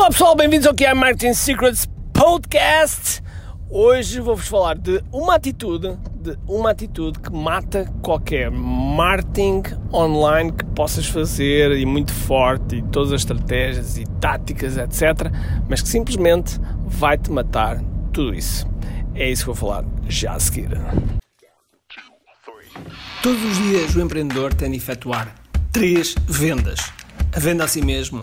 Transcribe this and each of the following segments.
Olá pessoal, bem-vindos ao que é Marketing Secrets Podcast. Hoje vou-vos falar de uma atitude, de uma atitude que mata qualquer marketing online que possas fazer e muito forte e todas as estratégias e táticas, etc. Mas que simplesmente vai-te matar tudo isso. É isso que vou falar já a seguir. Todos os dias o empreendedor tem de efetuar três vendas: a venda a si mesmo,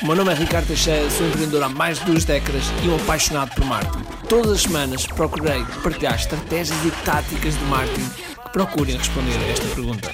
O meu nome é Ricardo Teixeira, sou empreendedor há mais de duas décadas e um apaixonado por marketing. Todas as semanas procurei partilhar estratégias e táticas de marketing que procurem responder a esta pergunta.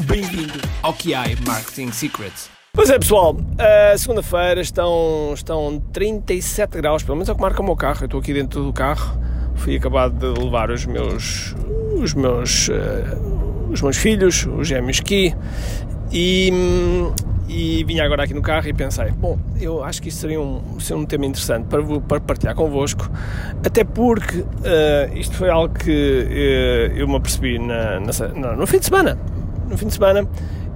Bem-vindo ao QI Marketing Secrets. Pois é, pessoal, uh, segunda-feira estão, estão 37 graus, pelo menos é o que marca o meu carro. Eu estou aqui dentro do carro, fui acabado de levar os meus, os meus, uh, os meus filhos, os gêmeos aqui, e, e vinha agora aqui no carro e pensei, bom, eu acho que isto seria um, seria um tema interessante para, para partilhar convosco, até porque uh, isto foi algo que uh, eu me apercebi na, na, no fim de semana. No fim de semana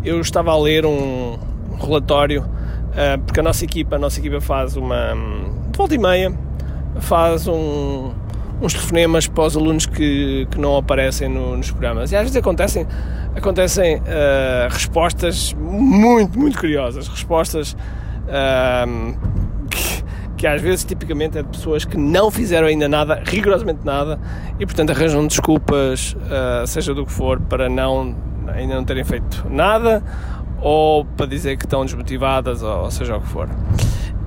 eu estava a ler um relatório, uh, porque a nossa equipa, a nossa equipa faz uma, de volta e meia, faz um, uns telefonemas para os alunos que, que não aparecem no, nos programas. E às vezes acontecem, acontecem uh, respostas muito, muito curiosas. Respostas uh, que, que, às vezes, tipicamente, é de pessoas que não fizeram ainda nada, rigorosamente nada, e portanto arranjam desculpas, uh, seja do que for, para não, ainda não terem feito nada ou para dizer que estão desmotivadas, ou, ou seja o que for.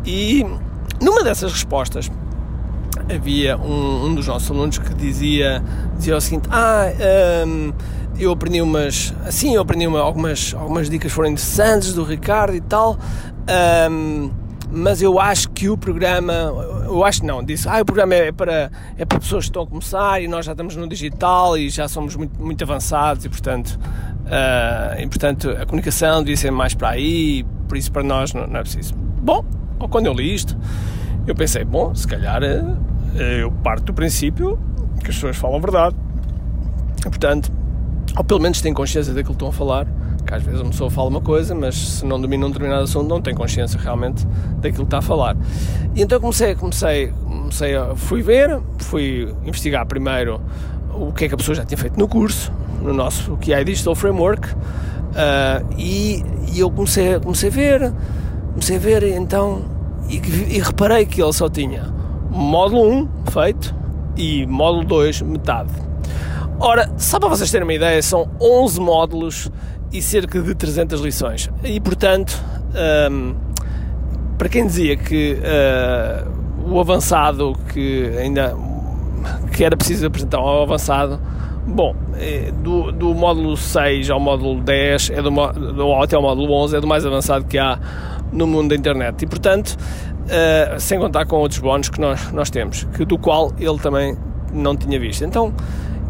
E numa dessas respostas havia um, um, dos nossos alunos que dizia, dizia o seguinte: Ah, um, eu aprendi umas. Assim, eu aprendi uma, algumas, algumas dicas foram interessantes do Ricardo e tal, um, mas eu acho que o programa. Eu acho não, disse: Ah, o programa é para, é para pessoas que estão a começar e nós já estamos no digital e já somos muito, muito avançados e, portanto, uh, e, portanto, a comunicação devia ser mais para aí, por isso para nós não, não é preciso. Bom, quando eu li isto, eu pensei: Bom, se calhar eu parto do princípio que as pessoas falam a verdade. Portanto, ou pelo menos têm consciência daquilo que estão a falar. Que às vezes uma pessoa fala uma coisa, mas se não domina um determinado assunto, não tem consciência realmente daquilo que está a falar. E então comecei, comecei, comecei a, fui ver, fui investigar primeiro o que é que a pessoa já tinha feito no curso, no nosso QI Digital Framework, uh, e, e, eu comecei, comecei a ver, comecei a ver, então, e, e reparei que ele só tinha módulo 1 feito e módulo 2 metade. Ora, só para vocês terem uma ideia, são 11 módulos e cerca de 300 lições. E portanto, um, para quem dizia que uh, o avançado que ainda que era preciso apresentar ao avançado, bom, é, do, do módulo 6 ao módulo 10, é do, do, até ao módulo 11, é do mais avançado que há no mundo da internet. E portanto, uh, sem contar com outros bónus que nós, nós temos, que, do qual ele também não tinha visto. Então,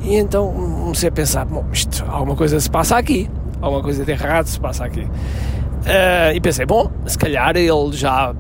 e então comecei a pensar, bom, isto, alguma coisa se passa aqui, alguma coisa de errado se passa aqui. Uh, e pensei, bom, se calhar ele já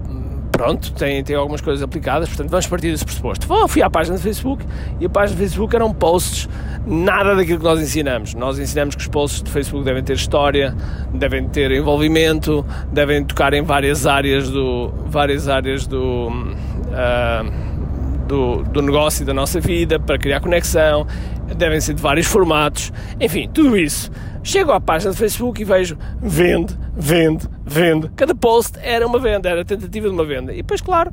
pronto, tem, tem algumas coisas aplicadas, portanto vamos partir desse pressuposto. Bom, fui à página do Facebook e a página do Facebook eram posts, nada daquilo que nós ensinamos. Nós ensinamos que os posts do Facebook devem ter história, devem ter envolvimento, devem tocar em várias áreas do, várias áreas do, uh, do, do negócio e da nossa vida para criar conexão, devem ser de vários formatos, enfim, tudo isso. Chego à página do Facebook e vejo vende, vende, vende. Cada post era uma venda, era a tentativa de uma venda. E depois, claro,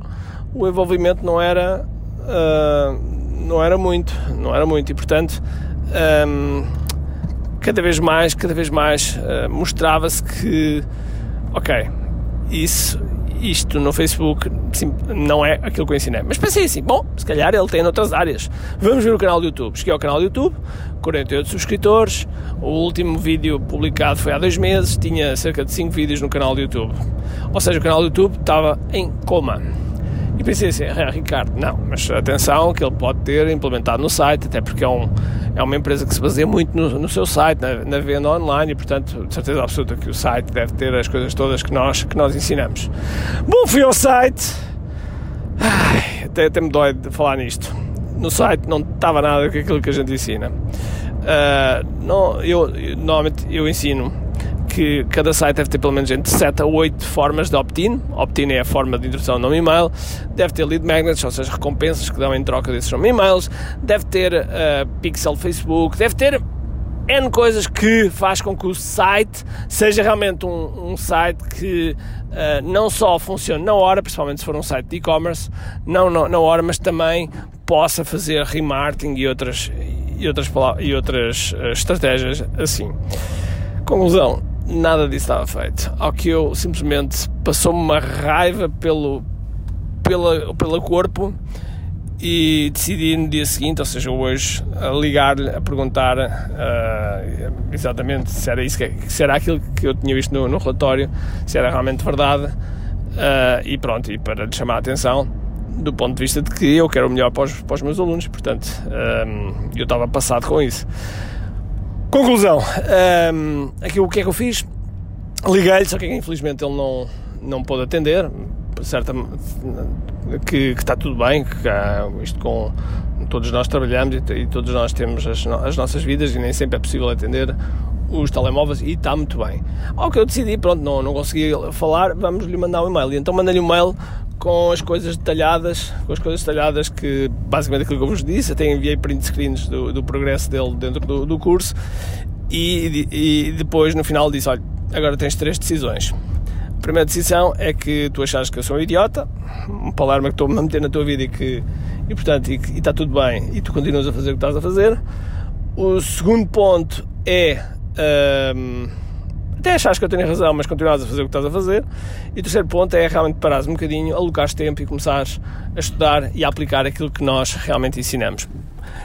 o envolvimento não era, uh, não era muito, não era muito. E portanto, um, cada vez mais, cada vez mais uh, mostrava-se que, ok, isso isto no Facebook sim, não é aquilo que eu ensinei. Mas pensei assim, bom, se calhar ele tem noutras áreas. Vamos ver o canal do YouTube. Cheguei ao canal do YouTube, 48 subscritores. O último vídeo publicado foi há dois meses, tinha cerca de 5 vídeos no canal do YouTube. Ou seja, o canal do YouTube estava em coma. Pensei assim, ah, Ricardo, não, mas atenção que ele pode ter implementado no site, até porque é, um, é uma empresa que se baseia muito no, no seu site, na, na, venda online, e portanto, de certeza absoluta que o site deve ter as coisas todas que nós, que nós ensinamos. Bom, fui ao site, ai, até, até me dói de falar nisto. No site não estava nada com aquilo que a gente ensina. Uh, não, eu, normalmente eu ensino que cada site deve ter pelo menos entre 7 a 8 formas de opt-in. Opt-in é a forma de introdução no e-mail. Deve ter lead magnets, ou seja, recompensas que dão em troca desses e-mails. Deve ter uh, pixel Facebook. Deve ter N coisas que faz com que o site seja realmente um, um site que uh, não só funcione na hora, principalmente se for um site de e-commerce, não, não na hora, mas também possa fazer remarketing e outras, e outras, e outras uh, estratégias assim. Conclusão, nada disso estava feito. Ao que eu simplesmente passou-me uma raiva pelo, pela, pelo corpo e decidi no dia seguinte, ou seja, hoje, ligar-lhe a perguntar uh, exatamente se era isso, se era aquilo que eu tinha visto no, no relatório, se era realmente verdade uh, e pronto, e para lhe chamar a atenção do ponto de vista de que eu quero o melhor para os, para os meus alunos, portanto, um, eu estava passado com isso. Conclusão, um, aqui o que é que eu fiz? Liguei-lhe, só que infelizmente ele não, não pôde atender, certa, que, que está tudo bem, que há, isto com todos nós trabalhamos e, e todos nós temos as, as, nossas vidas e nem sempre é possível atender os telemóveis e está muito bem. Ao que eu decidi, pronto, não, não consegui falar, vamos lhe mandar um e-mail. E então mandei-lhe um e-mail com as coisas detalhadas, com as coisas detalhadas que basicamente aquilo que eu vos disse, até enviei print screens do, do progresso dele dentro do, do curso e, e, depois no final disse, olha, agora tens três decisões. A primeira decisão é que tu achas que eu sou um idiota, um palerma que estou a meter na tua vida e que e portanto e, e está tudo bem e tu continuas a fazer o que estás a fazer. O segundo ponto é um, até achas que eu tenho razão, mas continuas a fazer o que estás a fazer. E o terceiro ponto é realmente parares um bocadinho, alocares tempo e começares a estudar e a aplicar aquilo que nós realmente ensinamos.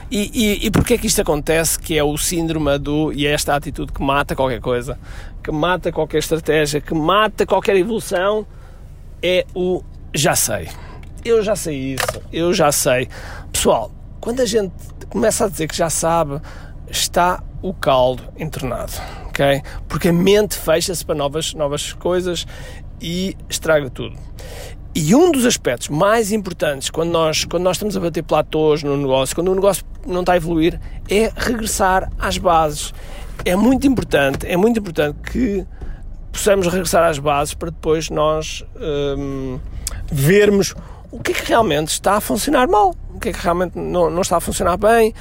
E, e, e porquê é que isto acontece? Que é o síndrome do, e é esta atitude que mata qualquer coisa, que mata qualquer estratégia, que mata qualquer evolução, é o já sei. Eu já sei isso, eu já sei. Pessoal, quando a gente começa a dizer que já sabe, está o caldo entornado, ok? Porque a mente fecha-se para novas, novas coisas e estraga tudo. E um dos aspectos mais importantes quando nós, quando nós estamos a bater platôs no negócio, quando o negócio não está a evoluir, é regressar às bases. É muito importante, é muito importante que possamos regressar às bases para depois nós hum, vermos o que é que realmente está a funcionar mal, o que é que realmente não, não está a funcionar bem,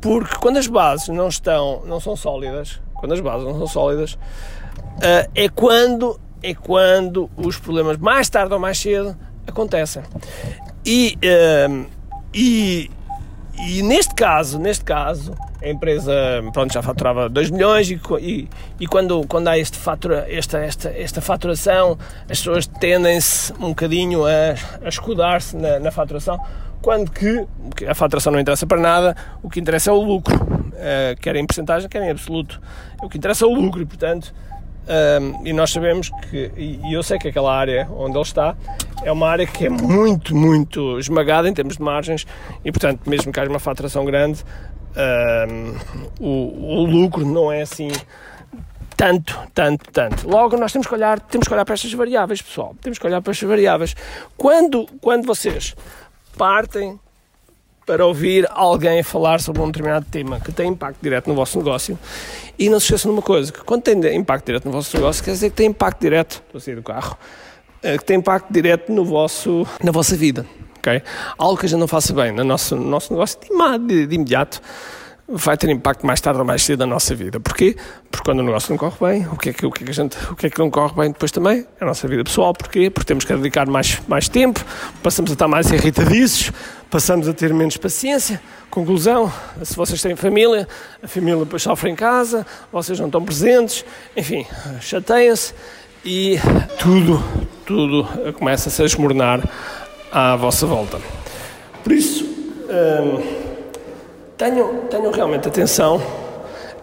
porque quando as bases não estão, não são sólidas, quando as bases não são sólidas, uh, é quando é quando os problemas mais tarde ou mais cedo acontecem. E, uh, e, e neste caso, neste caso, a empresa pronto, já faturava 2 milhões e, e, e, quando, quando há este fatura, esta, esta, esta faturação, as pessoas tendem-se um bocadinho a, a escudar-se na, na, faturação, quando que a faturação não interessa para nada, o que interessa é o lucro, uh, quer em porcentagem, quer em absoluto. O que interessa é o lucro e, portanto, um, e nós sabemos que, e eu sei que aquela área onde ele está é uma área que é muito, muito esmagada em termos de margens e, portanto, mesmo que haja uma faturação grande, um, o, o lucro não é assim tanto, tanto, tanto. Logo, nós temos que olhar, temos que olhar para estas variáveis, pessoal. Temos que olhar para estas variáveis. Quando, quando vocês partem para ouvir alguém falar sobre um determinado tema que tem impacto direto no vosso negócio. E não se esqueçam de uma coisa, que quando tem impacto direto no vosso negócio, quer dizer que tem impacto direto, estou a sair do carro, eh, que tem impacto direto no vosso, na vossa vida. Okay? Algo que a gente não faça bem no nosso, no nosso negócio de, de, de imediato vai ter impacto mais tarde ou mais cedo na nossa vida. Porquê? Porque quando o negócio não corre bem, o que é que, o que, é que, a gente, o que, é que não corre bem depois também? É a nossa vida pessoal. Porquê? Porque temos que dedicar mais, mais tempo, passamos a estar mais irritadiços, passamos a ter menos paciência. Conclusão, se vocês têm família, a família depois sofre em casa, vocês não estão presentes, enfim, chateiam-se e tudo, tudo começa a se esmornar à vossa volta. Por isso, hum, tenham, tenham realmente atenção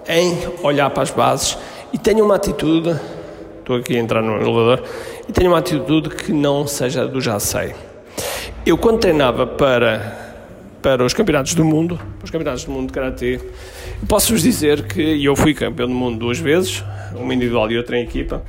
em olhar para as bases e tenham uma atitude, estou aqui a entrar no elevador, e tenham uma atitude que não seja do já sei. Eu, quando treinava para, para os campeonatos do mundo, os campeonatos do mundo de Karatê, posso-vos dizer que eu fui campeão do mundo duas vezes, uma individual e outra em equipa.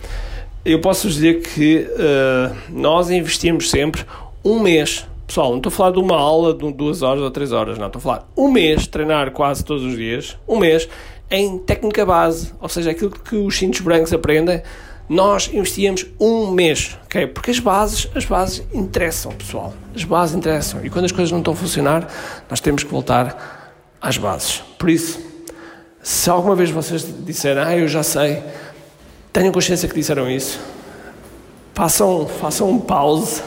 Eu posso-vos dizer que uh, nós investimos sempre um mês Pessoal, não estou a falar de uma aula de duas horas ou três horas, não. Estou a falar um mês, treinar quase todos os dias, um mês, em técnica base, ou seja, aquilo que os cintos brancos aprendem, nós investíamos um mês, ok? Porque as bases, as bases interessam, pessoal. As bases interessam. E quando as coisas não estão a funcionar, nós temos que voltar às bases. Por isso, se alguma vez vocês disserem, ah, eu já sei, tenham consciência que disseram isso, façam, façam um pause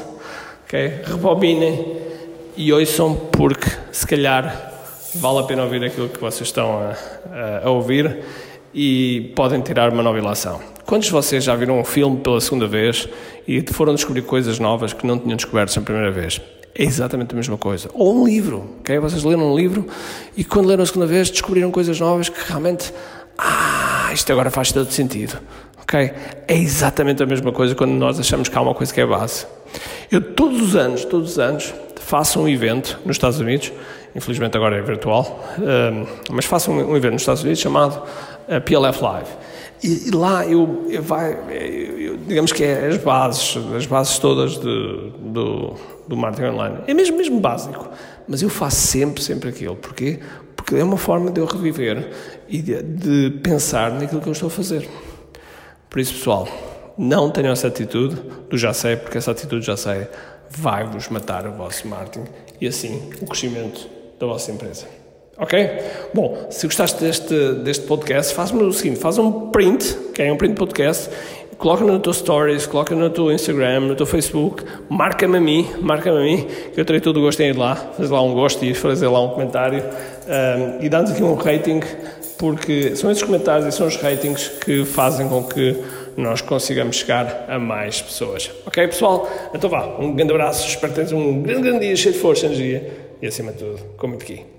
ok? Rebobinem e ouçam porque se calhar vale a pena ouvir aquilo que vocês estão a, a, a ouvir e podem tirar uma nova ilação. Quantos de vocês já viram um filme pela segunda vez e foram descobrir coisas novas que não tinham descoberto na primeira vez? É exatamente a mesma coisa. Ou um livro, ok? Vocês leram um livro e quando leram a segunda vez descobriram coisas novas que realmente, ah, isto agora faz todo sentido, ok? É exatamente a mesma coisa quando nós achamos que há uma coisa que é base. Eu todos os anos, todos os anos, faço um evento nos Estados Unidos, infelizmente agora é virtual, ehm, mas faço um evento nos Estados Unidos chamado eh, PLF Live. E, lá eu, eu, vai, eu, digamos que é as bases, as bases todas de, do, do marketing online. É mesmo, mesmo básico, mas eu faço sempre, sempre aquilo. Porquê? Porque é uma forma de eu reviver e de, de pensar naquilo que eu estou a fazer. Por isso, pessoal, não tenham essa atitude do já sei, porque essa atitude já sei vai-vos matar o vosso marketing e assim o crescimento da vossa empresa. Ok? Bom, se gostaste deste, deste podcast, faz-me o seguinte: faz um print, que é um print podcast, coloca no teu stories, coloca no teu Instagram, no teu Facebook, marca-me a mim, marca-me a mim, que eu terei todo o gosto em ir lá, fazer lá um gosto e fazer lá um comentário um, e dar-nos aqui um rating, porque são esses comentários e são os ratings que fazem com que nós consigamos chegar a mais pessoas. Ok, pessoal? Então vá, um grande abraço, espero que tenhas um grande, grande dia cheio de força, energia e acima de tudo, com muito aqui.